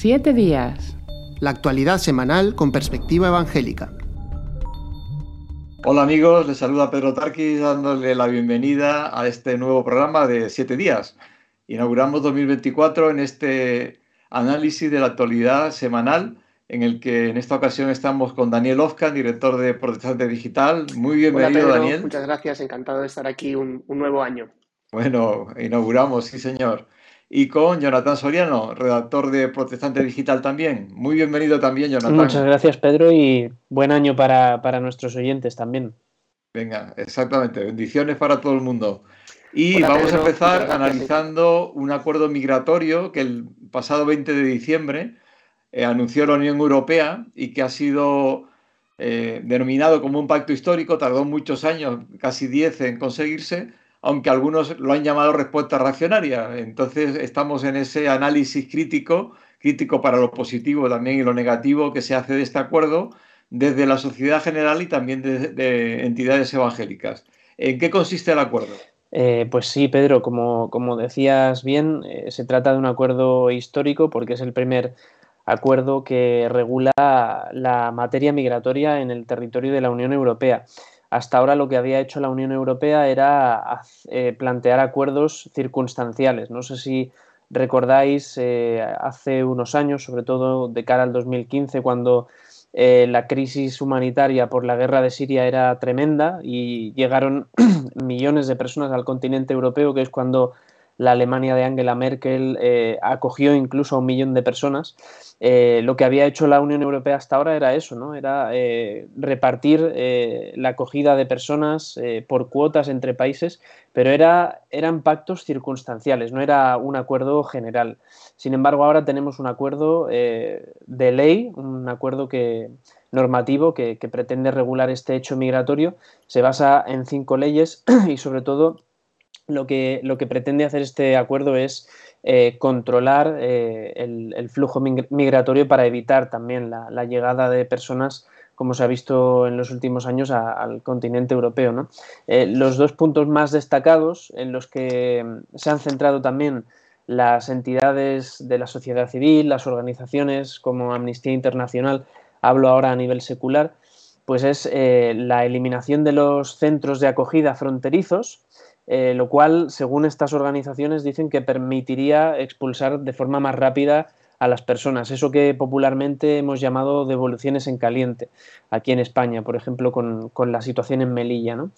Siete días. La actualidad semanal con perspectiva evangélica. Hola amigos, les saluda Pedro Tarquis dándole la bienvenida a este nuevo programa de Siete días. Inauguramos 2024 en este análisis de la actualidad semanal en el que en esta ocasión estamos con Daniel Ofcan, director de Protestante Digital. Muy bienvenido, Hola, Pedro. Daniel. Muchas gracias, encantado de estar aquí un, un, nuevo año. Bueno, inauguramos, sí, señor. Y con Jonathan Soriano, redactor de Protestante Digital también. Muy bienvenido también, Jonathan. Muchas gracias, Pedro, y buen año para, para nuestros oyentes también. Venga, exactamente. Bendiciones para todo el mundo. Y Hola, vamos Pedro. a empezar analizando un acuerdo migratorio que el pasado 20 de diciembre eh, anunció la Unión Europea y que ha sido eh, denominado como un pacto histórico, tardó muchos años, casi 10 en conseguirse, aunque algunos lo han llamado respuesta reaccionaria. Entonces estamos en ese análisis crítico, crítico para lo positivo también y lo negativo que se hace de este acuerdo desde la sociedad general y también de, de entidades evangélicas. ¿En qué consiste el acuerdo? Eh, pues sí, Pedro, como, como decías bien, eh, se trata de un acuerdo histórico porque es el primer acuerdo que regula la materia migratoria en el territorio de la Unión Europea. Hasta ahora lo que había hecho la Unión Europea era eh, plantear acuerdos circunstanciales. No sé si recordáis eh, hace unos años, sobre todo de cara al 2015, cuando eh, la crisis humanitaria por la guerra de Siria era tremenda y llegaron millones de personas al continente europeo, que es cuando la Alemania de Angela Merkel eh, acogió incluso a un millón de personas. Eh, lo que había hecho la Unión Europea hasta ahora era eso, ¿no? Era eh, repartir la acogida de personas por cuotas entre países, pero era, eran pactos circunstanciales, no era un acuerdo general. Sin embargo, ahora tenemos un acuerdo de ley, un acuerdo que, normativo que, que pretende regular este hecho migratorio. Se basa en cinco leyes y sobre todo lo que, lo que pretende hacer este acuerdo es eh, controlar eh, el, flujo migratorio para evitar también la, llegada de personas, como se ha visto en los últimos años, al continente europeo. Eh, los dos puntos más destacados en los que se han centrado también las entidades de la sociedad civil, las organizaciones como Amnistía Internacional, hablo ahora a nivel secular, pues es la eliminación de los centros de acogida fronterizos, eh, lo cual, según estas organizaciones, dicen que permitiría expulsar de forma más rápida a las personas, eso que popularmente hemos llamado devoluciones en caliente, aquí en España, por ejemplo, con, con la situación en Melilla. ¿no?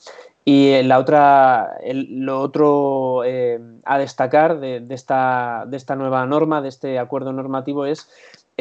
Y la otra, lo otro eh, a destacar de, de, esta, de esta nueva norma, de este acuerdo normativo, es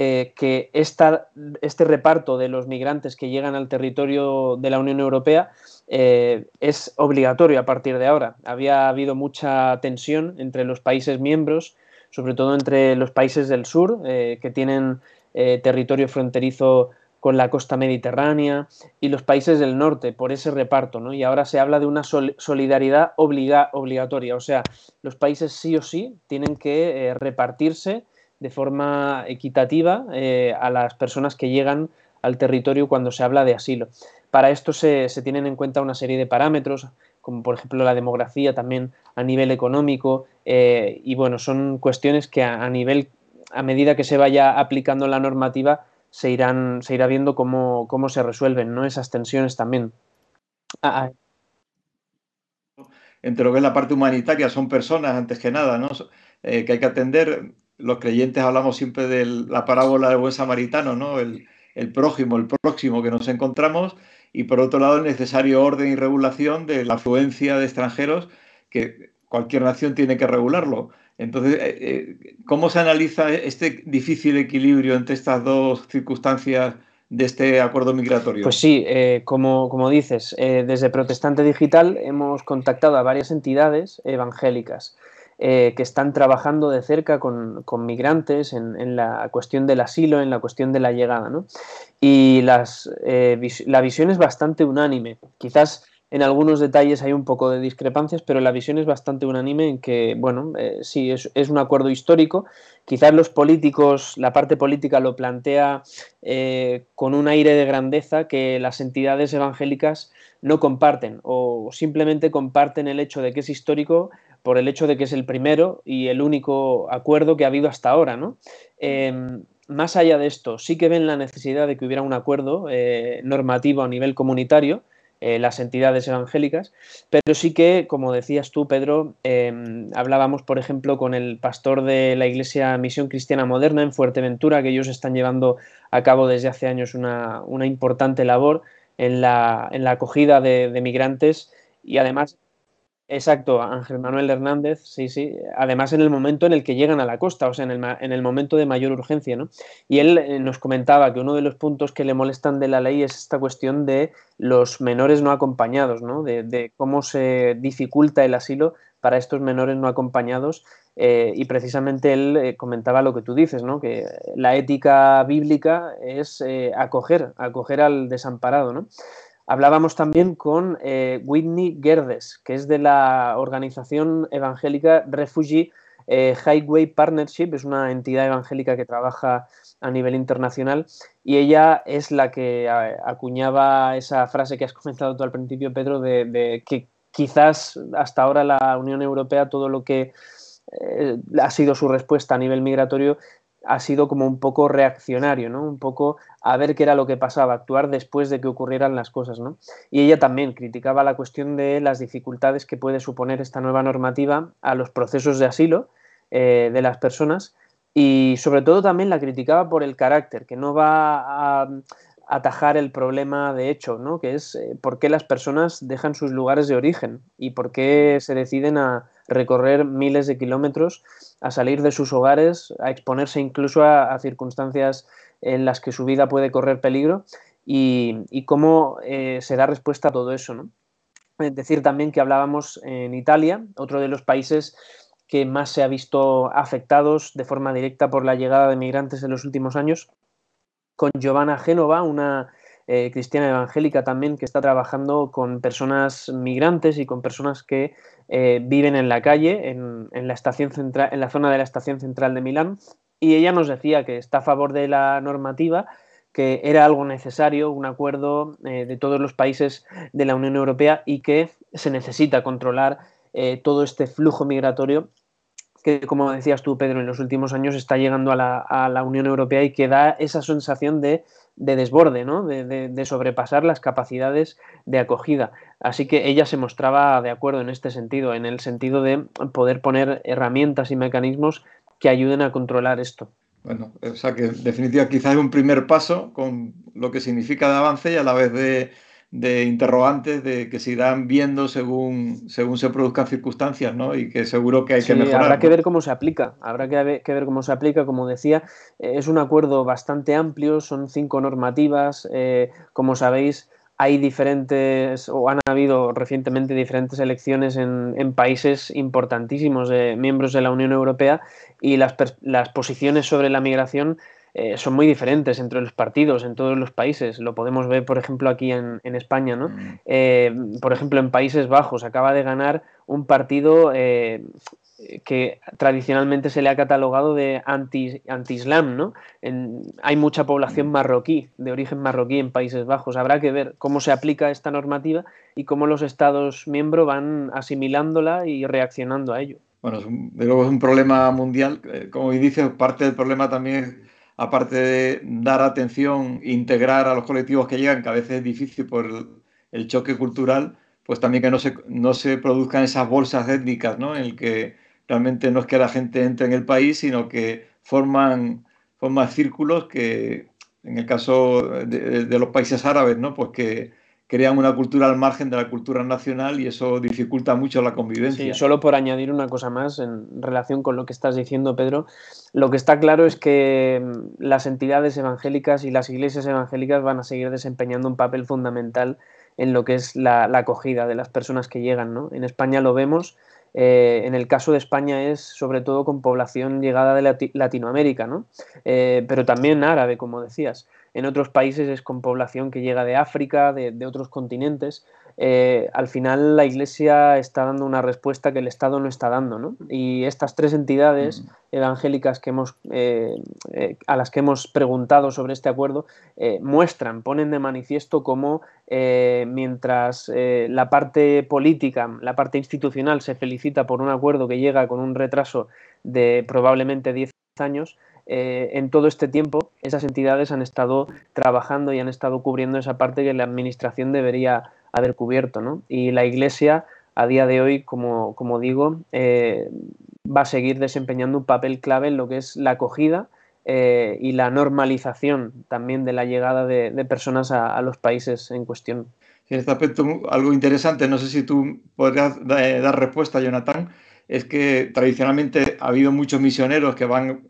eh, que este reparto de los migrantes que llegan al territorio de la Unión Europea eh, es obligatorio a partir de ahora. Había habido mucha tensión entre los países miembros, sobre todo entre los países del sur, eh, que tienen territorio fronterizo con la costa mediterránea, y los países del norte, por ese reparto. ¿no? Y ahora se habla de una sol solidaridad obliga obligatoria, o sea, los países sí o sí tienen que repartirse de forma equitativa a las personas que llegan al territorio cuando se habla de asilo. Para esto se, se, tienen en cuenta una serie de parámetros, como por ejemplo la demografía también a nivel económico, eh, y bueno, son cuestiones que a, nivel, a medida que se vaya aplicando la normativa, se, irán, se irá viendo cómo, cómo se resuelven ¿no? esas tensiones también. Ah, Entre lo que es la parte humanitaria, son personas antes que nada, ¿no? Eh, que hay que atender. Los creyentes hablamos siempre de la parábola del buen samaritano, ¿no? El, prójimo, el próximo que nos encontramos, y por otro lado el necesario orden y regulación de la afluencia de extranjeros que cualquier nación tiene que regularlo. Entonces, eh, ¿cómo se analiza este difícil equilibrio entre estas dos circunstancias de este acuerdo migratorio? Pues sí, eh, como, como, dices, eh, desde Protestante Digital hemos contactado a varias entidades evangélicas eh, que están trabajando de cerca con, con migrantes en, la cuestión del asilo, en la cuestión de la llegada. ¿no? Y eh, la visión es bastante unánime. Quizás en algunos detalles hay un poco de discrepancias, pero la visión es bastante unánime en que, bueno, eh, sí, es, un acuerdo histórico. Quizás los políticos, la parte política lo plantea con un aire de grandeza que las entidades evangélicas no comparten o simplemente comparten el hecho de que es histórico por el hecho de que es el primero y el único acuerdo que ha habido hasta ahora, ¿no? Em, más allá de esto, sí que ven la necesidad de que hubiera un acuerdo eh, normativo a nivel comunitario, eh, las entidades evangélicas, pero sí que, como decías tú, Pedro, em, hablábamos, por ejemplo, con el pastor de la Iglesia Misión Cristiana Moderna en Fuerteventura, que ellos están llevando a cabo desde hace años una, importante labor en la, en la acogida de, de migrantes y además Exacto, Ángel Manuel Hernández, sí, sí. Además, en el momento en el que llegan a la costa, o sea, en el, en el momento de mayor urgencia, ¿no? Y él eh, nos comentaba que uno de los puntos que le molestan de la ley es esta cuestión de los menores no acompañados, ¿no? De, cómo se dificulta el asilo para estos menores no acompañados. Eh, y precisamente él eh, comentaba lo que tú dices, ¿no? Que la ética bíblica es acoger, acoger al desamparado, ¿no? Hablábamos también con eh, Whitney Gerdes, que es de la organización evangélica Refugee eh, Highway Partnership, es una entidad evangélica que trabaja a nivel internacional. Y ella es la que acuñaba esa frase que has comentado tú al principio, Pedro, de, que quizás hasta ahora la Unión Europea todo lo que eh, ha sido su respuesta a nivel migratorio ha sido como un poco reaccionario, ¿no? Un poco a ver qué era lo que pasaba, actuar después de que ocurrieran las cosas, ¿no? Y ella también criticaba la cuestión de las dificultades que puede suponer esta nueva normativa a los procesos de asilo eh, de las personas y sobre todo también la criticaba por el carácter, que no va a atajar el problema de hecho, ¿no? Que es eh, por qué las personas dejan sus lugares de origen y por qué se deciden a recorrer miles de kilómetros, a salir de sus hogares, a exponerse incluso a, circunstancias en las que su vida puede correr peligro y, cómo eh, se da respuesta a todo eso. ¿no? Es decir, también que hablábamos en Italia, otro de los países que más se ha visto afectados de forma directa por la llegada de migrantes en los últimos años, con Giovanna Génova, una eh, cristiana evangélica también que está trabajando con personas migrantes y con personas que eh, viven en la calle, en, la estación central, en la zona de la estación central de Milán, y ella nos decía que está a favor de la normativa, que era algo necesario, un acuerdo eh, de todos los países de la Unión Europea y que se necesita controlar todo este flujo migratorio que, como decías tú, Pedro, en los últimos años está llegando a la, Unión Europea y que da esa sensación de de desborde, ¿no? de, sobrepasar las capacidades de acogida. Así que ella se mostraba de acuerdo en este sentido, en el sentido de poder poner herramientas y mecanismos que ayuden a controlar esto. Bueno, o sea que en definitiva quizás es un primer paso con lo que significa de avance y a la vez de, de interrogantes de que se irán viendo según, según se produzcan circunstancias, ¿no? Y que seguro que hay que mejorar. Habrá que ver cómo se aplica, habrá que ver, cómo se aplica. Como decía, eh, es un acuerdo bastante amplio, son cinco normativas. Eh, como sabéis, hay diferentes, o han habido recientemente diferentes elecciones en, en países importantísimos de miembros de la Unión Europea y las, las posiciones sobre la migración eh, son muy diferentes entre los partidos en todos los países. Lo podemos ver, por ejemplo, aquí en, España. ¿no? Mm. Eh, por ejemplo, en Países Bajos acaba de ganar un partido eh, que tradicionalmente se le ha catalogado de anti-islam. ¿no? hay mucha población mm. marroquí, de origen marroquí en Países Bajos. Habrá que ver cómo se aplica esta normativa y cómo los Estados miembros van asimilándola y reaccionando a ello. Bueno, es un, es un problema mundial. Como dices, parte del problema también aparte de dar atención, integrar a los colectivos que llegan, que a veces es difícil por el, choque cultural, pues también que no se, no se produzcan esas bolsas étnicas, ¿no? En el que realmente no es que la gente entre en el país, sino que forman, forman círculos que, en el caso de, de los países árabes, ¿no? Pues que crean una cultura al margen de la cultura nacional y eso dificulta mucho la convivencia. Sí, solo por añadir una cosa más en relación con lo que estás diciendo, Pedro, lo que está claro es que mm, las entidades evangélicas y las iglesias evangélicas van a seguir desempeñando un papel fundamental en lo que es la, acogida de las personas que llegan. ¿no? En España lo vemos. Eh, en el caso de España es sobre todo con población llegada de Latinoamérica, ¿no? Eh, pero también árabe, como decías en otros países es con población que llega de África, de, otros continentes. eh, al final la Iglesia está dando una respuesta que el Estado no está dando, ¿no? Y estas tres entidades evangélicas que hemos, eh, eh, a las que hemos preguntado sobre este acuerdo muestran, ponen de manifiesto cómo mientras la parte política, la parte institucional se felicita por un acuerdo que llega con un retraso de probablemente 10 años, en todo este tiempo esas entidades han estado trabajando y han estado cubriendo esa parte que la Administración debería haber cubierto. ¿no? Y la Iglesia, a día de hoy, como, digo, eh, va a seguir desempeñando un papel clave en lo que es la acogida eh, y la normalización también de la llegada de, personas a, los países en cuestión. En este aspecto, algo interesante, no sé si tú podrías eh, dar respuesta, Jonathan, es que tradicionalmente ha habido muchos misioneros que van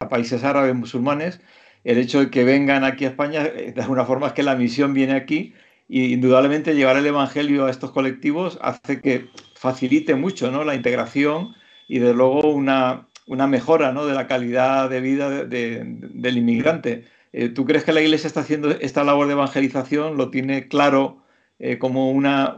a países árabes musulmanes. El hecho de que vengan aquí a España, de alguna forma, es que la misión viene aquí y indudablemente llevar el Evangelio a estos colectivos hace que facilite mucho ¿no? la integración y de luego una, una mejora ¿no? de la calidad de vida del inmigrante. Eh, ¿Tú crees que la Iglesia está haciendo esta labor de evangelización? ¿Lo tiene claro eh, como una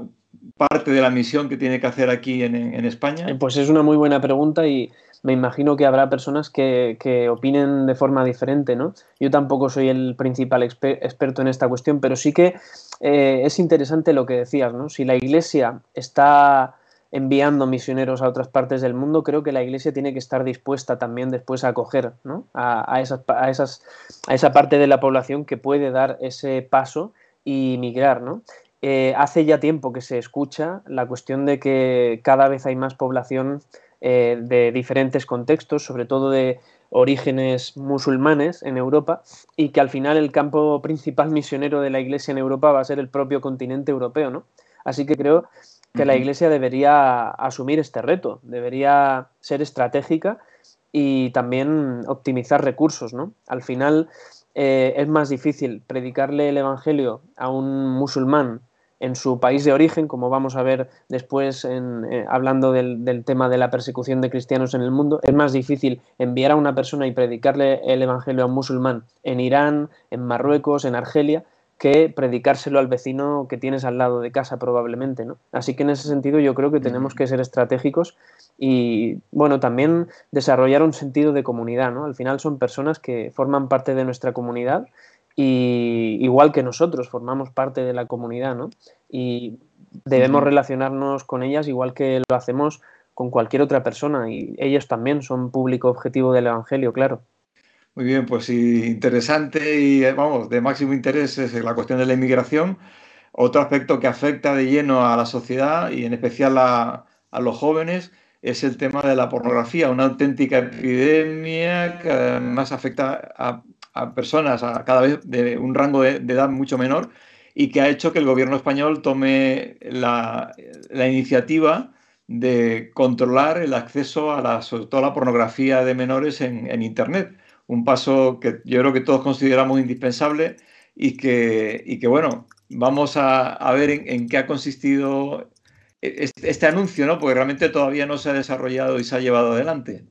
parte de la misión que tiene que hacer aquí en, España? Eh, pues es una muy buena pregunta y me imagino que habrá personas que, que, opinen de forma diferente, ¿no? Yo tampoco soy el principal experto en esta cuestión, pero sí que eh, es interesante lo que decías, ¿no? Si la Iglesia está enviando misioneros a otras partes del mundo, creo que la Iglesia tiene que estar dispuesta también después a acoger ¿no? a, esas, a, esas, a esa parte de la población que puede dar ese paso y migrar, ¿no? Eh, hace ya tiempo que se escucha la cuestión de que cada vez hay más población eh, de diferentes contextos, sobre todo de orígenes musulmanes en Europa, y que al final el campo principal misionero de la Iglesia en Europa va a ser el propio continente europeo, ¿no? Así que creo que la Iglesia debería asumir este reto, debería ser estratégica y también optimizar recursos, ¿no? Al final eh, es más difícil predicarle el Evangelio a un musulmán en su país de origen, como vamos a ver después en, eh, hablando del, tema de la persecución de cristianos en el mundo, es más difícil enviar a una persona y predicarle el Evangelio a un musulmán en Irán, en Marruecos, en Argelia, que predicárselo al vecino que tienes al lado de casa probablemente, ¿no? Así que en ese sentido yo creo que tenemos que ser estratégicos y, bueno, también desarrollar un sentido de comunidad, ¿no? Al final son personas que forman parte de nuestra comunidad y igual que nosotros formamos parte de la comunidad, ¿no? Y debemos relacionarnos con ellas igual que lo hacemos con cualquier otra persona y ellos también son público objetivo del Evangelio, claro. Muy bien, pues interesante y vamos, de máximo interés es la cuestión de la inmigración. Otro aspecto que afecta de lleno a la sociedad y en especial a, a los jóvenes es el tema de la pornografía, una auténtica epidemia que además afecta a a personas a cada vez de un rango de, edad mucho menor y que ha hecho que el gobierno español tome la, iniciativa de controlar el acceso a la, sobre todo la pornografía de menores en, Internet. Un paso que yo creo que todos consideramos indispensable y que, y que bueno, vamos a, ver en, en, qué ha consistido este, este anuncio, ¿no? Porque realmente todavía no se ha desarrollado y se ha llevado adelante.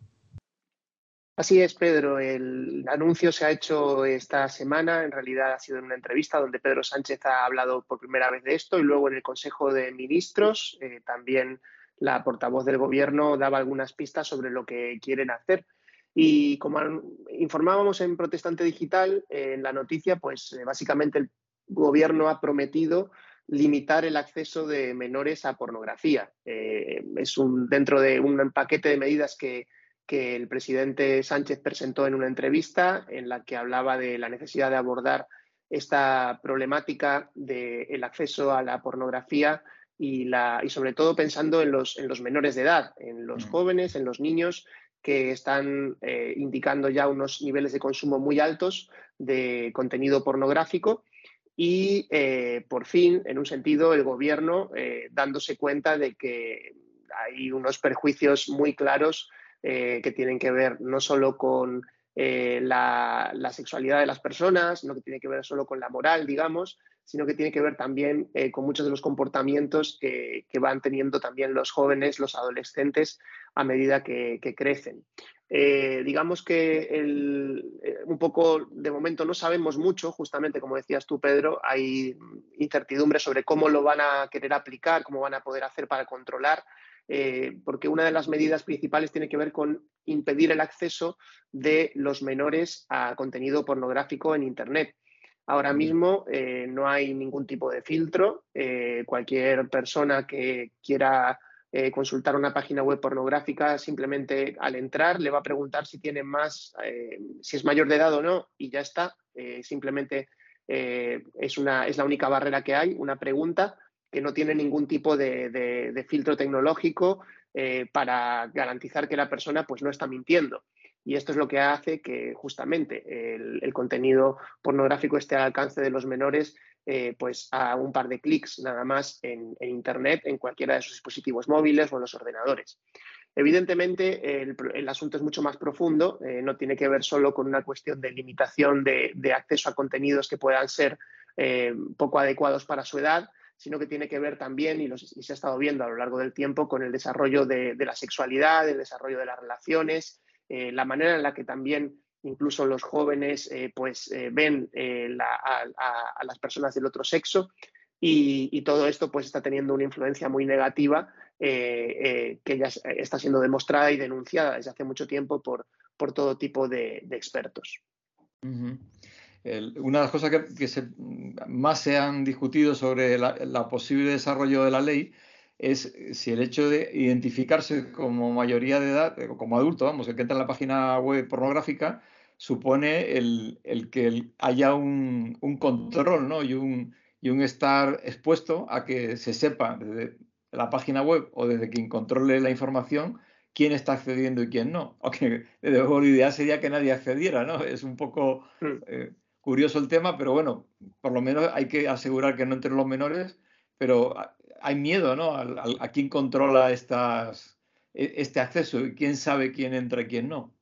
Así es, Pedro. El anuncio se ha hecho esta semana. En realidad ha sido en una entrevista donde Pedro Sánchez ha hablado por primera vez de esto y luego en el Consejo de Ministros eh, también la portavoz del Gobierno daba algunas pistas sobre lo que quieren hacer. Y como informábamos en Protestante Digital, eh, en la noticia, pues eh, básicamente el Gobierno ha prometido limitar el acceso de menores a pornografía. es un, dentro de un paquete de medidas que que el presidente Sánchez presentó en una entrevista en la que hablaba de la necesidad de abordar esta problemática del acceso a la pornografía y, la, y sobre todo pensando en los, en los menores de edad, en los mm. jóvenes, en los niños que están eh, indicando ya unos niveles de consumo muy altos de contenido pornográfico y eh, por fin, en un sentido, el gobierno eh, dándose cuenta de que hay unos perjuicios muy claros eh, que tienen que ver no solo con eh, la, sexualidad de las personas, no que tiene que ver solo con la moral, digamos, sino que tiene que ver también eh, con muchos de los comportamientos que, van teniendo también los jóvenes, los adolescentes, a medida que, crecen. Digamos que eh, un poco de momento no sabemos mucho, justamente como decías tú, Pedro, hay incertidumbre sobre cómo lo van a querer aplicar, cómo van a poder hacer para controlar, eh, porque una de las medidas principales tiene que ver con impedir el acceso de los menores a contenido pornográfico en Internet. Ahora mismo no hay ningún tipo de filtro. cualquier persona que quiera eh, consultar una página web pornográfica, simplemente al entrar le va a preguntar si tiene más, eh, si es mayor de edad o no, y ya está. Eh, simplemente es, una, es la única barrera que hay, una pregunta que no tiene ningún tipo de, filtro tecnológico para garantizar que la persona pues, no está mintiendo. Y esto es lo que hace que justamente el, contenido pornográfico esté al alcance de los menores eh, pues a un par de clics nada más en, Internet, en cualquiera de sus dispositivos móviles o en los ordenadores. Evidentemente, el, asunto es mucho más profundo, eh, no tiene que ver solo con una cuestión de limitación de, acceso a contenidos que puedan ser eh, poco adecuados para su edad, sino que tiene que ver también, y, se ha estado viendo a lo largo del tiempo, con el desarrollo de, la sexualidad, el desarrollo de las relaciones, la manera en la que también incluso los jóvenes eh, pues eh, ven eh, a, las personas del otro sexo y, todo esto pues está teniendo una influencia muy negativa que ya está siendo demostrada y denunciada desde hace mucho tiempo por, por todo tipo de, expertos. Una de las cosas que, más se han discutido sobre el posible desarrollo de la ley es si el hecho de identificarse como mayoría de edad, como adulto, vamos, el que entra en la página web pornográfica, supone el, que haya un, control ¿no? y, un, y un estar expuesto a que se sepa desde la página web o desde quien controle la información quién está accediendo y quién no. Aunque desde luego lo ideal sería que nadie accediera, ¿no? Es un poco hmm. eh, curioso el tema, pero bueno, por lo menos hay que asegurar que no entren los menores, pero hay miedo, ¿no? A, quién controla estas, e, este acceso y quién sabe quién entra y quién no.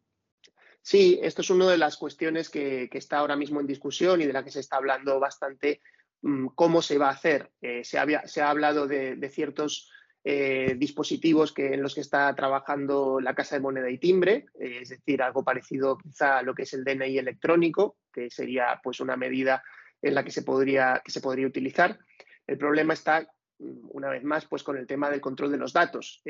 Sí, esto es una de las cuestiones que, está ahora mismo en discusión y de la que se está hablando bastante mm, cómo se va a hacer. Eh, se, ha hablado de, ciertos eh, dispositivos que, en los que está trabajando la Casa de Moneda y Timbre, eh, es decir, algo parecido quizá a lo que es el DNI electrónico, que sería pues una medida en la que se podría, que se podría utilizar. El problema está, mm, una vez más, pues con el tema del control de los datos.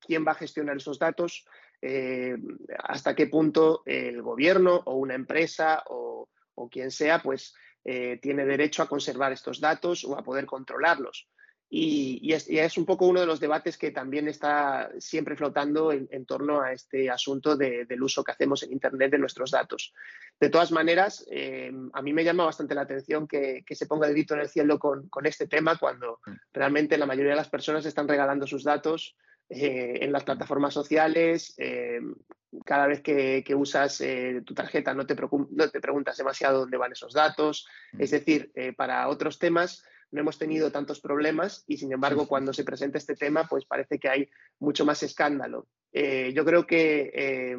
¿Quién va a gestionar esos datos? Eh, hasta qué punto el gobierno o una empresa o, quien sea, pues eh, tiene derecho a conservar estos datos o a poder controlarlos. Y, es, un poco uno de los debates que también está siempre flotando en, torno a este asunto del uso que hacemos en Internet de nuestros datos. De todas maneras, eh, a mí me llama bastante la atención que, se ponga el grito en el cielo con, con, este tema cuando mm. realmente la mayoría de las personas están regalando sus datos eh, en las plataformas sociales. Eh, cada vez que, usas tu tarjeta no te, no te, preguntas demasiado dónde van esos datos. Mm. Es decir, para otros temas no hemos tenido tantos problemas y sin embargo cuando se presenta este tema pues parece que hay mucho más escándalo. yo creo que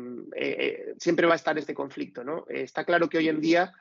siempre va a estar este conflicto. ¿no? está claro que hoy en día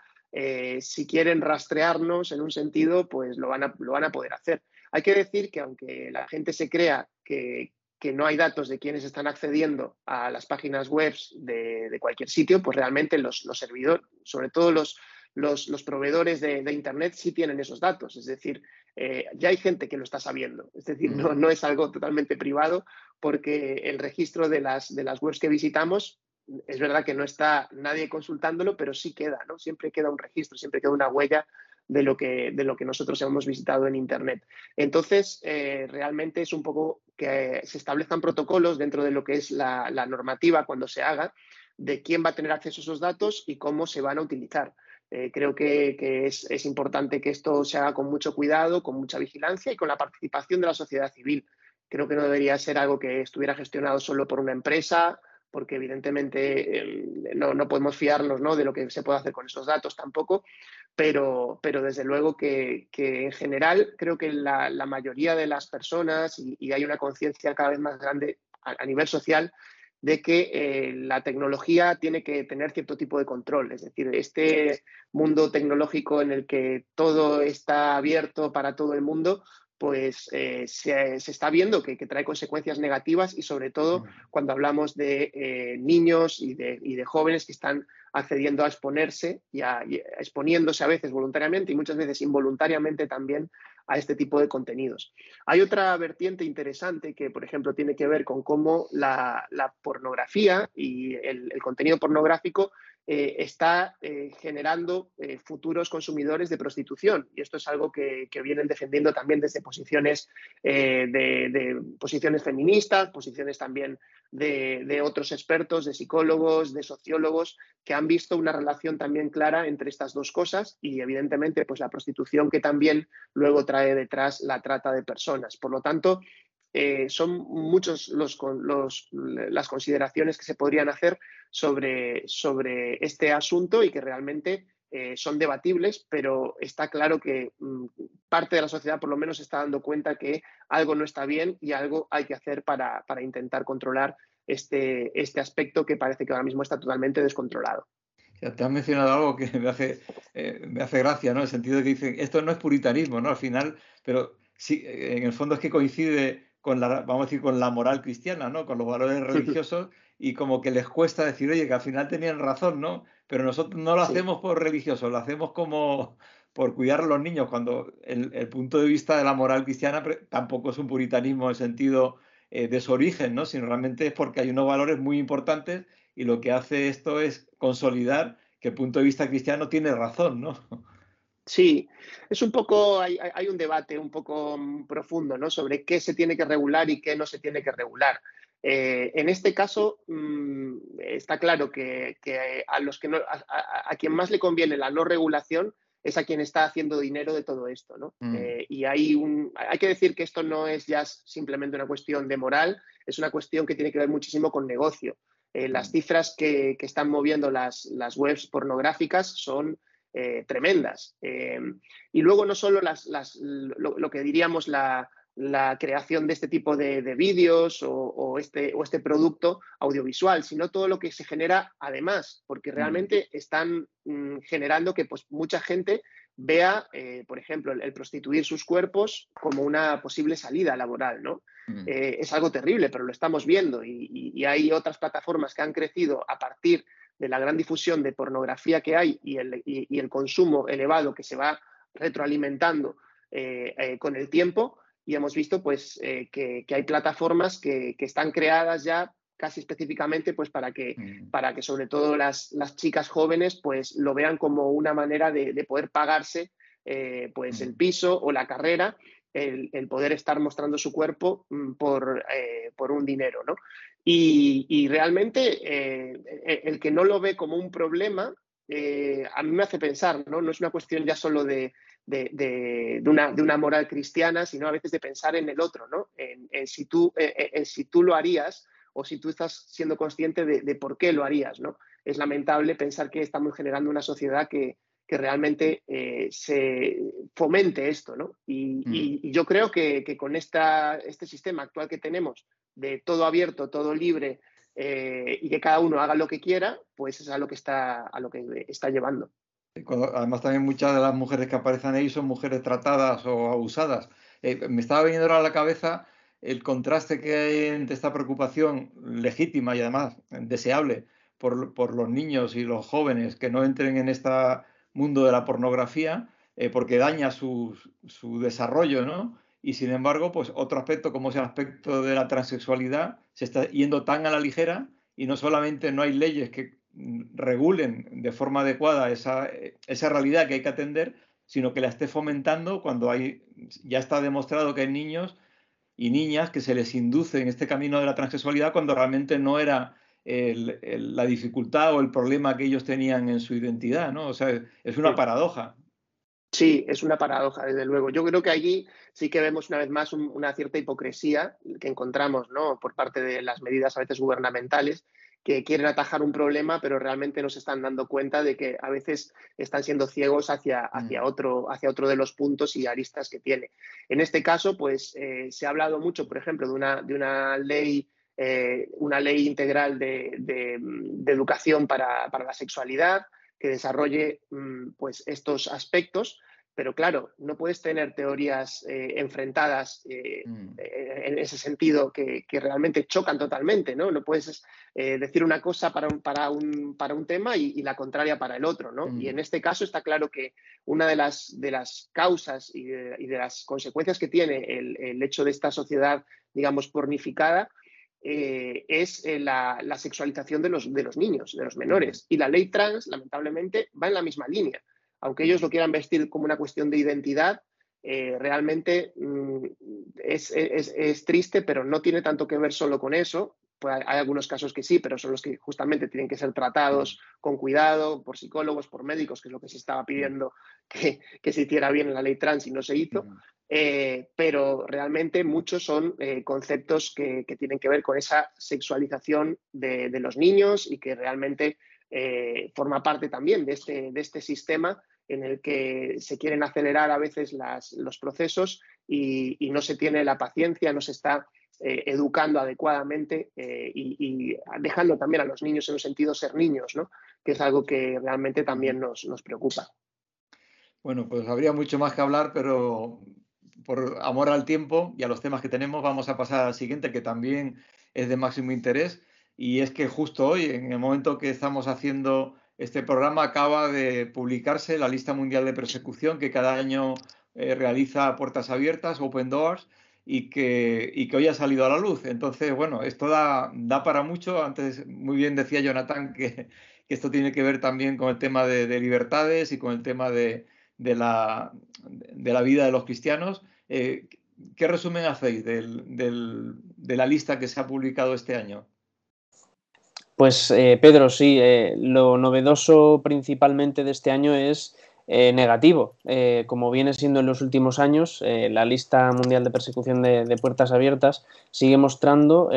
si quieren rastrearnos en un sentido pues lo van, a, lo van a poder hacer. Hay que decir que aunque la gente se crea que, que no hay datos de quienes están accediendo a las páginas web de, cualquier sitio, pues realmente los, servidores, sobre todo los, los, proveedores de, Internet, sí tienen esos datos. Es decir, eh, ya hay gente que lo está sabiendo. Es decir, no, no, es algo totalmente privado porque el registro de las, de las webs que visitamos es verdad que no está nadie consultándolo, pero sí queda, ¿no? Siempre queda un registro, siempre queda una huella de lo que, de lo que nosotros hemos visitado en Internet. Entonces, eh, realmente es un poco que se establezcan protocolos dentro de lo que es la, normativa cuando se haga de quién va a tener acceso a esos datos y cómo se van a utilizar. Eh, creo que, es, importante que esto se haga con mucho cuidado, con mucha vigilancia y con la participación de la sociedad civil. Creo que no debería ser algo que estuviera gestionado solo por una empresa, porque evidentemente em, no, podemos fiarnos ¿no? de lo que se puede hacer con esos datos tampoco, pero, pero desde luego que, en general creo que la, mayoría de las personas, y, hay una conciencia cada vez más grande a, nivel social, de que eh, la tecnología tiene que tener cierto tipo de control. Es decir, este mundo tecnológico en el que todo está abierto para todo el mundo, pues eh, se, está viendo que, trae consecuencias negativas y sobre todo cuando hablamos de eh, niños y de, jóvenes que están accediendo a exponerse y, exponiéndose a veces voluntariamente y muchas veces involuntariamente también a este tipo de contenidos. Hay otra vertiente interesante que, por ejemplo, tiene que ver con cómo la, pornografía y el contenido pornográfico eh, está eh, generando eh, futuros consumidores de prostitución. Y esto es algo que, vienen defendiendo también desde posiciones, de, posiciones feministas, posiciones también de, otros expertos, de psicólogos, de sociólogos, que han visto una relación también clara entre estas dos cosas y evidentemente pues la prostitución que también luego trae detrás la trata de personas. Por lo tanto, eh, son muchos los, las consideraciones que se podrían hacer sobre, sobre este asunto y que realmente eh, son debatibles, pero está claro que mm, parte de la sociedad por lo menos está dando cuenta que algo no está bien y algo hay que hacer para, intentar controlar este, este aspecto que parece que ahora mismo está totalmente descontrolado. te has mencionado algo que me hace, eh, me hace gracia, ¿no? El sentido de que dicen, esto no es puritanismo, ¿no? Al final, pero sí, en el fondo es que coincide con la, vamos a decir, con la moral cristiana, ¿no? Con los valores religiosos y como que les cuesta decir, oye, que al final tenían razón, ¿no? Pero nosotros no lo hacemos por religioso, lo hacemos como por cuidar a los niños, cuando el, punto de vista de la moral cristiana tampoco es un puritanismo en el sentido eh, de su origen, ¿no? Sino realmente es porque hay unos valores muy importantes y lo que hace esto es consolidar que el punto de vista cristiano tiene razón, ¿no? Sí, es un poco, hay, un debate un poco mm, profundo ¿no? sobre qué se tiene que regular y qué no se tiene que regular. Eh, en este caso, mm, está claro que, a, los que a, quien más le conviene la no regulación es a quien está haciendo dinero de todo esto. ¿no? Mm. Eh, y hay, un, hay que decir que esto no es ya simplemente una cuestión de moral, es una cuestión que tiene que ver muchísimo con negocio. Eh, las cifras que, están moviendo las, las webs pornográficas son eh, tremendas. Eh, y luego no solo lo, que diríamos la, creación de este tipo de, vídeos o, este, o, este, producto audiovisual, sino todo lo que se genera además, porque realmente están mm, generando que pues, mucha gente vea, eh, por ejemplo, el, prostituir sus cuerpos como una posible salida laboral, ¿no? es algo terrible, pero lo estamos viendo y, hay otras plataformas que han crecido a partir de la gran difusión de pornografía que hay y el, consumo elevado que se va retroalimentando eh, eh, con el tiempo y hemos visto pues eh, que, hay plataformas que, están creadas ya casi específicamente pues para que, mm. para que sobre todo las, chicas jóvenes pues lo vean como una manera de, poder pagarse pues el mm. piso o la carrera el, poder estar mostrando su cuerpo mm, por, por un dinero, ¿no? Y, realmente eh, e, el que no lo ve como un problema, eh, a mí me hace pensar, ¿no? No es una cuestión ya solo de, una, moral cristiana, sino a veces de pensar en el otro, ¿no? En, si, tú, si tú lo harías o si tú estás siendo consciente de, por qué lo harías, ¿no? Es lamentable pensar que estamos generando una sociedad que, realmente eh, se fomente esto, ¿no? Y, mm. yo creo que, con esta, este sistema actual que tenemos, de todo abierto, todo libre eh, y que cada uno haga lo que quiera, pues es a lo que está, a lo que está llevando. además también muchas de las mujeres que aparecen ahí son mujeres tratadas o abusadas. Eh, me estaba viniendo a la cabeza el contraste que hay entre esta preocupación legítima y además deseable por, los niños y los jóvenes que no entren en este mundo de la pornografía, eh, porque daña su, su desarrollo, ¿no? y sin embargo, pues otro aspecto como es el aspecto de la transexualidad se está yendo tan a la ligera y no solamente no hay leyes que regulen de forma adecuada esa, esa realidad que hay que atender, sino que la esté fomentando cuando hay, ya está demostrado que hay niños y niñas que se les induce en este camino de la transexualidad cuando realmente no era la dificultad o el problema que ellos tenían en su identidad, ¿no? O sea, es una paradoja. Sí, es una paradoja, desde luego. Yo creo que allí sí que vemos una vez más una cierta hipocresía que encontramos ¿no? por parte de las medidas a veces gubernamentales que quieren atajar un problema, pero realmente no se están dando cuenta de que a veces están siendo ciegos hacia, hacia, mm. otro, hacia otro de los puntos y aristas que tiene. En este caso, pues eh, se ha hablado mucho, por ejemplo, de una, de una ley eh, una ley integral de, educación para, para, la sexualidad que desarrolle mm, pues estos aspectos pero claro, no puedes tener teorías eh, enfrentadas eh, mm. eh, en ese sentido que, realmente chocan totalmente, ¿no? No puedes decir una cosa para un, para un, para un tema y, la contraria para el otro, ¿no? Y mm. en este caso está claro que una de las, de las causas y de, las consecuencias que tiene el, hecho de esta sociedad, digamos, pornificada, es la, la, sexualización de los, de los niños, de los menores. Y la ley trans, lamentablemente, va en la misma línea aunque ellos lo quieran vestir como una cuestión de identidad, eh, realmente mm, es, triste, pero no tiene tanto que ver solo con eso. Pues hay algunos casos que sí, pero son los que justamente tienen que ser tratados con cuidado por psicólogos, por médicos, que es lo que se estaba pidiendo que, se hiciera bien en la ley trans y no se hizo. Eh, pero realmente muchos son eh, conceptos que, tienen que ver con esa sexualización de, de los niños y que realmente eh, forma parte también de este, de este sistema en el que se quieren acelerar a veces los procesos y, no se tiene la paciencia, no se está educando adecuadamente y, dejando también a los niños en un sentido ser niños, ¿no? que es algo que realmente también nos, nos preocupa. Bueno, pues habría mucho más que hablar, pero por amor al tiempo y a los temas que tenemos, vamos a pasar al siguiente, que también es de máximo interés y es que justo hoy, en el momento que estamos haciendo este programa, acaba de publicarse la lista mundial de persecución que cada año eh, realiza Puertas Abiertas, Open Doors, y que, y que hoy ha salido a la luz. Entonces, bueno, esto da, da para mucho. Antes, muy bien decía Jonathan que, esto tiene que ver también con el tema de, libertades y con el tema de, de, la, de la vida de los cristianos. Eh, ¿Qué resumen hacéis del, de la lista que se ha publicado este año? Pues eh, Pedro, sí, eh, lo novedoso principalmente de este año es eh, negativo. como viene siendo en los últimos años, la lista mundial de persecución de, puertas abiertas sigue mostrando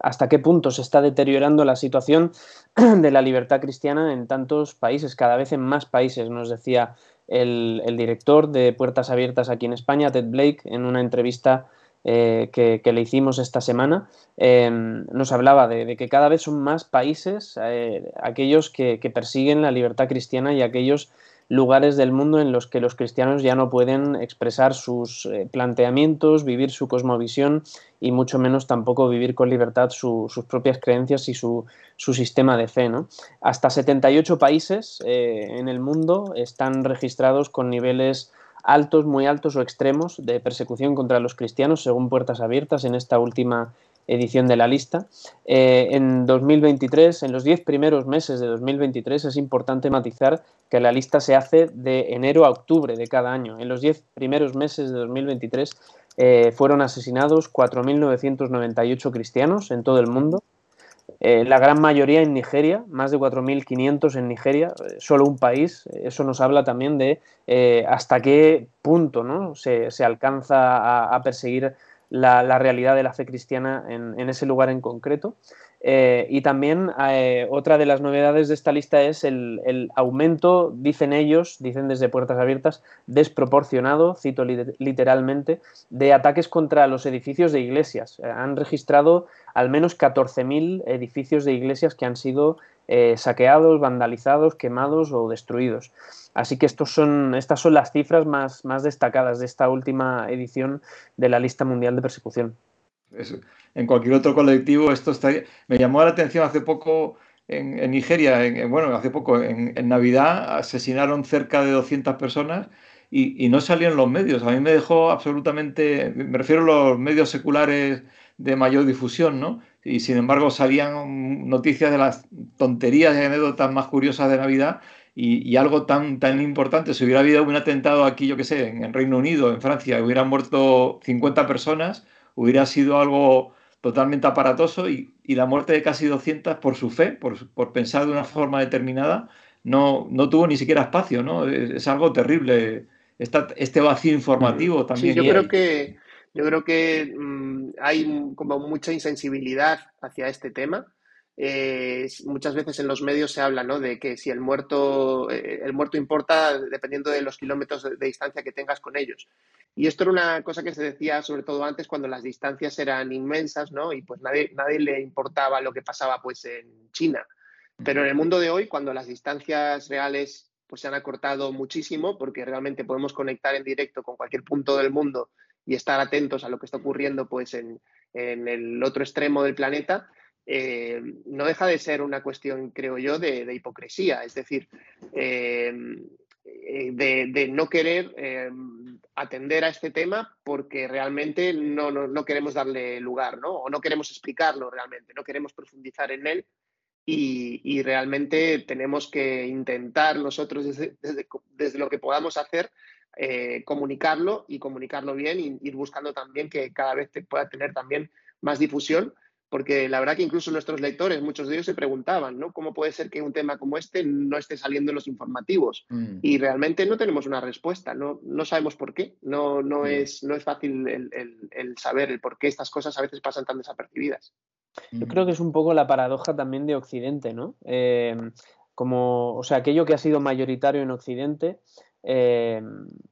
hasta qué punto se está deteriorando la situación de la libertad cristiana en tantos países, cada vez en más países, nos decía el, el director de Puertas Abiertas aquí en España, Ted Blake, en una entrevista eh, que, le hicimos esta semana, em, nos hablaba de, que cada vez son más países eh, aquellos que, persiguen la libertad cristiana y aquellos lugares del mundo en los que los cristianos ya no pueden expresar sus eh, planteamientos, vivir su cosmovisión y mucho menos tampoco vivir con libertad sus propias creencias y su, sistema de fe. Hasta 78 países en el mundo están registrados con niveles altos, muy altos o extremos de persecución contra los cristianos, según Puertas Abiertas en esta última edición de la lista. Eh, en 2023, en los 10 primeros meses de 2023, es importante matizar que la lista se hace de enero a octubre de cada año. En los 10 primeros meses de 2023 eh, fueron asesinados 4.998 cristianos en todo el mundo, eh, la gran mayoría en Nigeria, más de 4.500 en Nigeria, eh, solo un país. Eso nos habla también de eh, hasta qué punto ¿no? se, alcanza a, perseguir la, realidad de la fe cristiana en, ese lugar en concreto. Y también otra de las novedades de esta lista es el, aumento, dicen ellos, dicen desde Puertas Abiertas, desproporcionado, cito literalmente, de ataques contra los edificios de iglesias. han registrado al menos 14.000 edificios de iglesias que han sido eh, saqueados, vandalizados, quemados o destruidos. Así que estos son, estas son las cifras más destacadas de esta última edición de la lista mundial de persecución. En cualquier otro colectivo esto está... Me llamó la atención hace poco en, Nigeria, en, bueno, hace poco en, Navidad asesinaron cerca de 200 personas y, no salían los medios. A mí me dejó absolutamente, me refiero a los medios seculares de mayor difusión, ¿no? Y sin embargo salían noticias de las tonterías y anécdotas más curiosas de Navidad y, algo tan, tan importante. Si hubiera habido un atentado aquí, yo qué sé, en, Reino Unido, en Francia, hubieran muerto 50 personas, hubiera sido algo totalmente aparatoso y, la muerte de casi 200 por su fe, por, por, pensar de una forma determinada, no, no tuvo ni siquiera espacio, ¿no? Es, algo terrible. este vacío informativo también. Sí, yo creo que yo creo que mm, hay como mucha insensibilidad hacia este tema. Eh, muchas veces en los medios se habla ¿no? de que si el muerto, eh, el muerto importa dependiendo de los kilómetros de, distancia que tengas con ellos. Y esto era una cosa que se decía sobre todo antes cuando las distancias eran inmensas ¿no? y pues nadie, nadie le importaba lo que pasaba pues en China. Pero en el mundo de hoy, cuando las distancias reales pues se han acortado muchísimo porque realmente podemos conectar en directo con cualquier punto del mundo y estar atentos a lo que está ocurriendo pues en, el otro extremo del planeta, eh, no deja de ser una cuestión, creo yo, de, hipocresía. Es decir, eh, de, no querer eh, atender a este tema porque realmente no, no, queremos darle lugar, ¿no? O no queremos explicarlo realmente, no queremos profundizar en él y, realmente tenemos que intentar nosotros desde, desde, lo que podamos hacer eh, comunicarlo y comunicarlo bien y ir buscando también que cada vez pueda tener también más difusión porque la verdad que incluso nuestros lectores, muchos de ellos se preguntaban, ¿no? ¿Cómo puede ser que un tema como este no esté saliendo en los informativos? Mm. Y realmente no tenemos una respuesta, no, no sabemos por qué, no, no, mm. es, no es fácil el, saber el por qué estas cosas a veces pasan tan desapercibidas. Yo creo que es un poco la paradoja también de Occidente, ¿no? Eh, como, o sea, aquello que ha sido mayoritario en Occidente eh,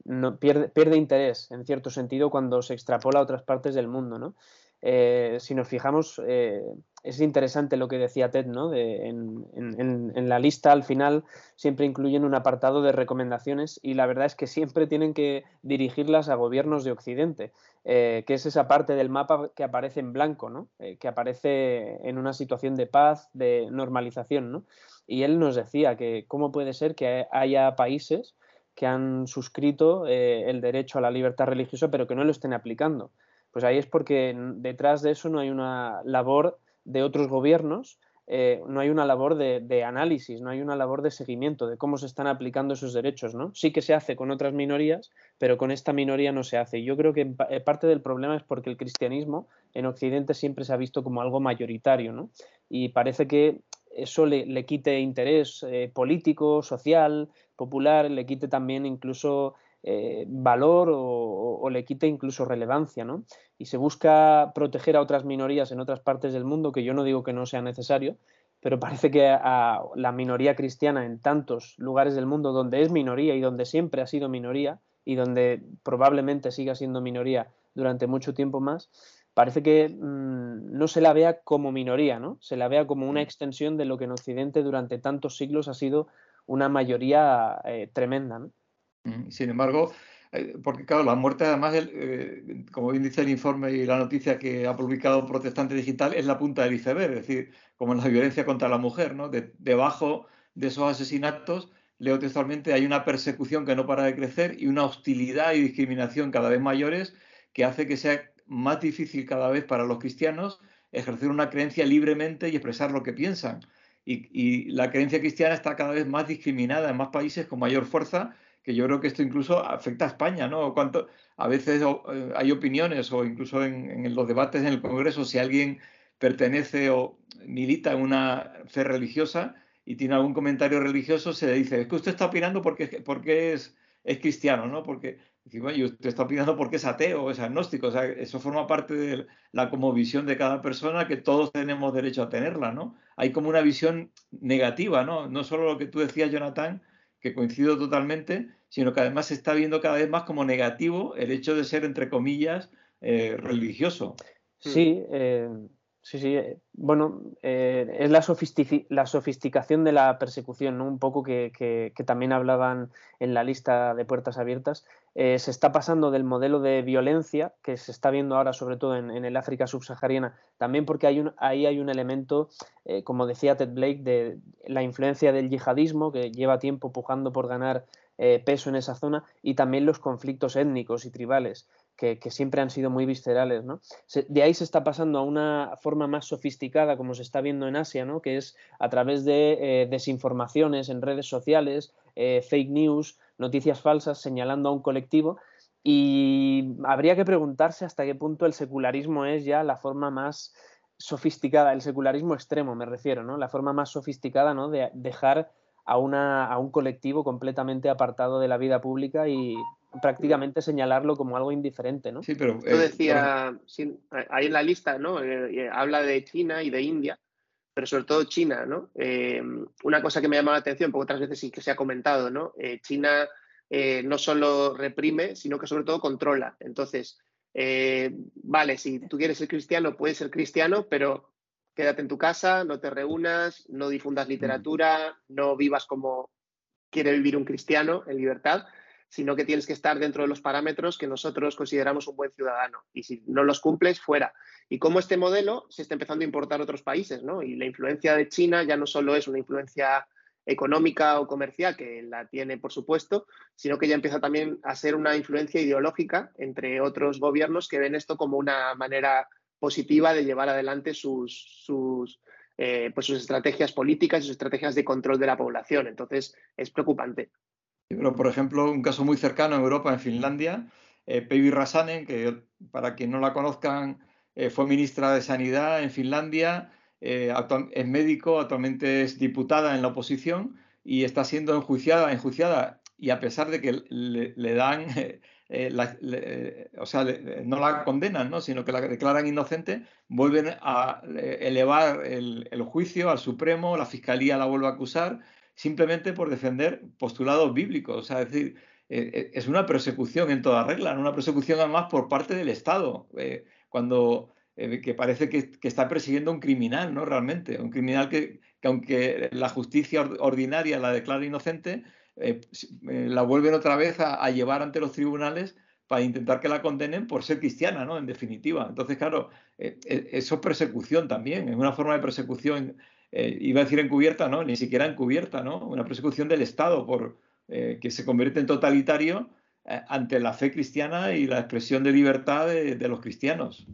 no, pierde, pierde interés, en cierto sentido, cuando se extrapola a otras partes del mundo, ¿no? Eh, si nos fijamos, eh, es interesante lo que decía Ted, ¿no? en, la lista al final siempre incluyen un apartado de recomendaciones y la verdad es que siempre tienen que dirigirlas a gobiernos de Occidente, eh, que es esa parte del mapa que aparece en blanco, ¿no? que aparece en una situación de paz, de normalización. ¿no? Y él nos decía que cómo puede ser que haya países que han suscrito el derecho a la libertad religiosa pero que no lo estén aplicando. Pues ahí es porque detrás de eso no hay una labor de otros gobiernos, eh, no hay una labor de, análisis, no hay una labor de seguimiento de cómo se están aplicando esos derechos, ¿no? Sí que se hace con otras minorías, pero con esta minoría no se hace. Yo creo que eh, parte del problema es porque el cristianismo en Occidente siempre se ha visto como algo mayoritario, ¿no? Y parece que eso le, quite interés eh, político, social, popular, le quite también incluso eh, valor o, le quite incluso relevancia, ¿no? Y se busca proteger a otras minorías en otras partes del mundo, que yo no digo que no sea necesario, pero parece que a la minoría cristiana en tantos lugares del mundo donde es minoría y donde siempre ha sido minoría y donde probablemente siga siendo minoría durante mucho tiempo más, parece que mm, no se la vea como minoría, ¿no? Se la vea como una extensión de lo que en Occidente durante tantos siglos ha sido una mayoría eh, tremenda, ¿no? Sin embargo, eh, porque claro, la muerte además, eh, como bien dice el informe y la noticia que ha publicado Protestante Digital, es la punta del iceberg, es decir, como en la violencia contra la mujer, ¿no? debajo de esos asesinatos, leo textualmente, hay una persecución que no para de crecer y una hostilidad y discriminación cada vez mayores que hace que sea más difícil cada vez para los cristianos ejercer una creencia libremente y expresar lo que piensan. Y la creencia cristiana está cada vez más discriminada en más países con mayor fuerza que yo creo que esto incluso afecta a España, ¿no? Cuánto, a veces eh, hay opiniones o incluso en, los debates en el Congreso, si alguien pertenece o milita en una fe religiosa y tiene algún comentario religioso, se le dice, es que usted está opinando porque, porque es, es cristiano, ¿no? Porque y usted está opinando porque es ateo es agnóstico. O sea, eso forma parte de la como visión de cada persona que todos tenemos derecho a tenerla, ¿no? Hay como una visión negativa, ¿no? No solo lo que tú decías, Jonathan, que coincido totalmente, sino que además se está viendo cada vez más como negativo el hecho de ser, entre comillas, eh, religioso. Sí, eh, sí, sí. Eh, bueno, es la, la, sofisticación de la persecución, ¿no? Un poco que, también hablaban en la lista de puertas abiertas. se está pasando del modelo de violencia que se está viendo ahora, sobre todo en, el África subsahariana, también porque hay un, ahí hay un elemento, como decía Ted Blake, de la influencia del yihadismo, que lleva tiempo pujando por ganar eh, peso en esa zona y también los conflictos étnicos y tribales, que, siempre han sido muy viscerales. ¿no? de ahí se está pasando a una forma más sofisticada, como se está viendo en Asia, ¿no? que es a través de eh, desinformaciones en redes sociales, eh, fake news, noticias falsas señalando a un colectivo. Y habría que preguntarse hasta qué punto el secularismo es ya la forma más sofisticada, el secularismo extremo me refiero, ¿no? La forma más sofisticada, ¿no? De dejar a, una, a un colectivo completamente apartado de la vida pública y prácticamente señalarlo como algo indiferente, ¿no? Sí, pero... Yo eh, decía, ahí en la lista, ¿no? Eh, eh, habla de China y de India, pero sobre todo China, ¿no? una cosa que me llama la atención, porque otras veces sí que se ha comentado, ¿no? China no solo reprime, sino que sobre todo controla. Entonces, vale, si tú quieres ser cristiano, puedes ser cristiano, pero quédate en tu casa, no te reúnas, no difundas literatura, no vivas como quiere vivir un cristiano en libertad, sino que tienes que estar dentro de los parámetros que nosotros consideramos un buen ciudadano. Y si no los cumples, fuera. Y cómo este modelo se está empezando a importar a otros países, ¿no? Y la influencia de China ya no solo es una influencia económica o comercial, que la tiene, por supuesto, sino que ya empieza también a ser una influencia ideológica entre otros gobiernos que ven esto como una manera positiva de llevar adelante sus, sus, eh, pues sus estrategias políticas y sus estrategias de control de la población. Entonces, es preocupante. Pero, por ejemplo, un caso muy cercano en Europa, en Finlandia, eh, Päivi Rasanen, que para quien no la conozcan, eh, fue ministra de Sanidad en Finlandia, eh, es médico, actualmente es diputada en la oposición y está siendo enjuiciada, enjuiciada y a pesar de que le, dan, o sea, no la condenan, ¿no? sino que la declaran inocente, vuelven a elevar el, el, juicio al Supremo, la Fiscalía la vuelve a acusar simplemente por defender postulados bíblicos. O sea, es decir, eh, eh, es una persecución en toda regla, una persecución además por parte del Estado, eh, cuando que parece que, está persiguiendo a un criminal, ¿no? Realmente, un criminal que, aunque la justicia ordinaria la declara inocente, la vuelven otra vez a, llevar ante los tribunales para intentar que la condenen por ser cristiana, ¿no? En definitiva. Entonces, claro, eso es persecución también, es una forma de persecución eh, iba a decir encubierta, ¿no? Ni siquiera encubierta, ¿no? Una persecución del Estado por, eh, que se convierte en totalitario eh, ante la fe cristiana y la expresión de libertad de, los cristianos.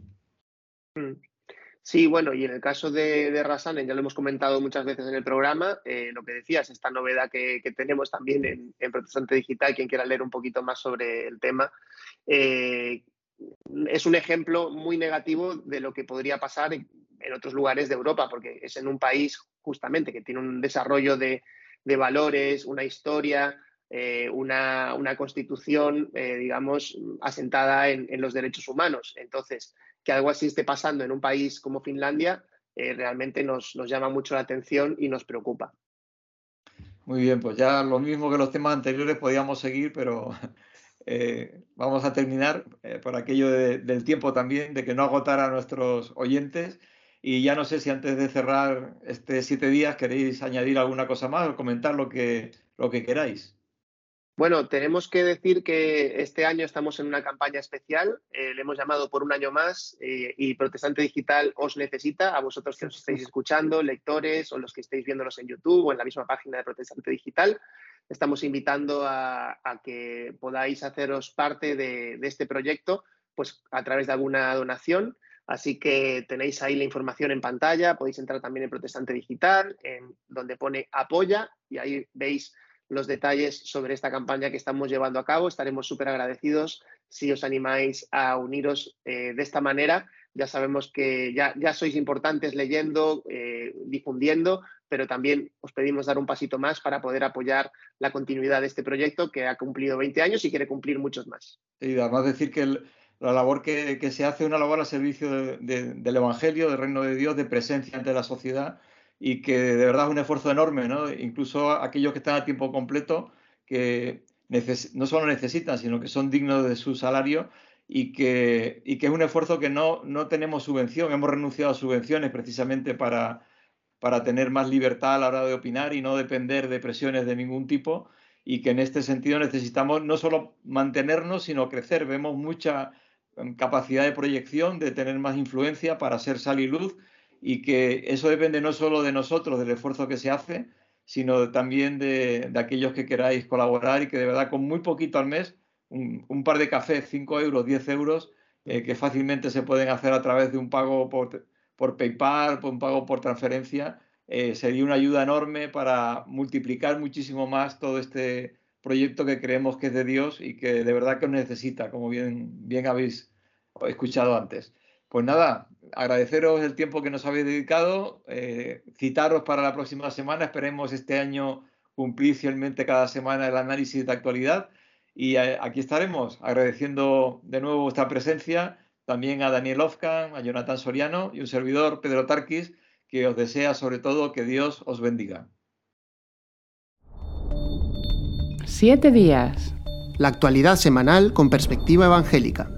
Sí, bueno, y en el caso de, de Rasanen, ya lo hemos comentado muchas veces en el programa, lo que decías, esta novedad que, tenemos también en, Protestante Digital, quien quiera leer un poquito más sobre el tema, es un ejemplo muy negativo de lo que podría pasar en otros lugares de Europa, porque es en un país justamente que tiene un desarrollo de, valores, una historia, eh, una, constitución, eh, digamos, asentada en, los derechos humanos. Entonces, que algo así esté pasando en un país como Finlandia, eh, realmente nos, nos, llama mucho la atención y nos preocupa. Muy bien, pues ya lo mismo que los temas anteriores podíamos seguir, pero vamos a terminar por aquello del tiempo también, de que no agotar a nuestros oyentes. Y ya no sé si antes de cerrar este siete días queréis añadir alguna cosa más o comentar lo que, lo que queráis. Bueno, tenemos que decir que este año estamos en una campaña especial. Eh, le hemos llamado por un año más eh, y Protestante Digital os necesita, a vosotros que os estáis escuchando, lectores o los que estáis viéndonos en YouTube o en la misma página de Protestante Digital. Estamos invitando a, que podáis haceros parte de, de, este proyecto pues, a través de alguna donación. Así que tenéis ahí la información en pantalla, podéis entrar también en Protestante Digital, en donde pone apoya y ahí veis los detalles sobre esta campaña que estamos llevando a cabo. Estaremos súper agradecidos si os animáis a uniros eh, de esta manera. Ya sabemos que ya, sois importantes leyendo, eh, difundiendo, pero también os pedimos dar un pasito más para poder apoyar la continuidad de este proyecto que ha cumplido 20 años y quiere cumplir muchos más. Y además decir que el, la labor que, se hace, una labor al servicio del Evangelio, del reino de Dios, de presencia ante la sociedad y que de verdad es un esfuerzo enorme, ¿no? Incluso aquellos que están a tiempo completo, que no solo necesitan, sino que son dignos de su salario y que, y que es un esfuerzo que no, no tenemos subvención, hemos renunciado a subvenciones precisamente para, para tener más libertad a la hora de opinar y no depender de presiones de ningún tipo y que en este sentido necesitamos no solo mantenernos, sino crecer. Vemos mucha capacidad de proyección, de tener más influencia para ser sal y luz y que eso depende no solo de nosotros, del esfuerzo que se hace, sino también de, aquellos que queráis colaborar y que de verdad con muy poquito al mes, un, par de cafés, 5 euros, 10 euros, eh, que fácilmente se pueden hacer a través de un pago por, por PayPal, por un pago por transferencia, eh, sería una ayuda enorme para multiplicar muchísimo más todo este proyecto que creemos que es de Dios y que de verdad que os necesita, como bien, bien habéis escuchado antes. Pues nada, agradeceros el tiempo que nos habéis dedicado, eh, citaros para la próxima semana, esperemos este año cumplir fielmente cada semana el análisis de actualidad y eh, aquí estaremos agradeciendo de nuevo vuestra presencia, también a Daniel Ofkan, a Jonathan Soriano y un servidor, Pedro Tarquis, que os desea sobre todo que Dios os bendiga. Siete días. La actualidad semanal con perspectiva evangélica.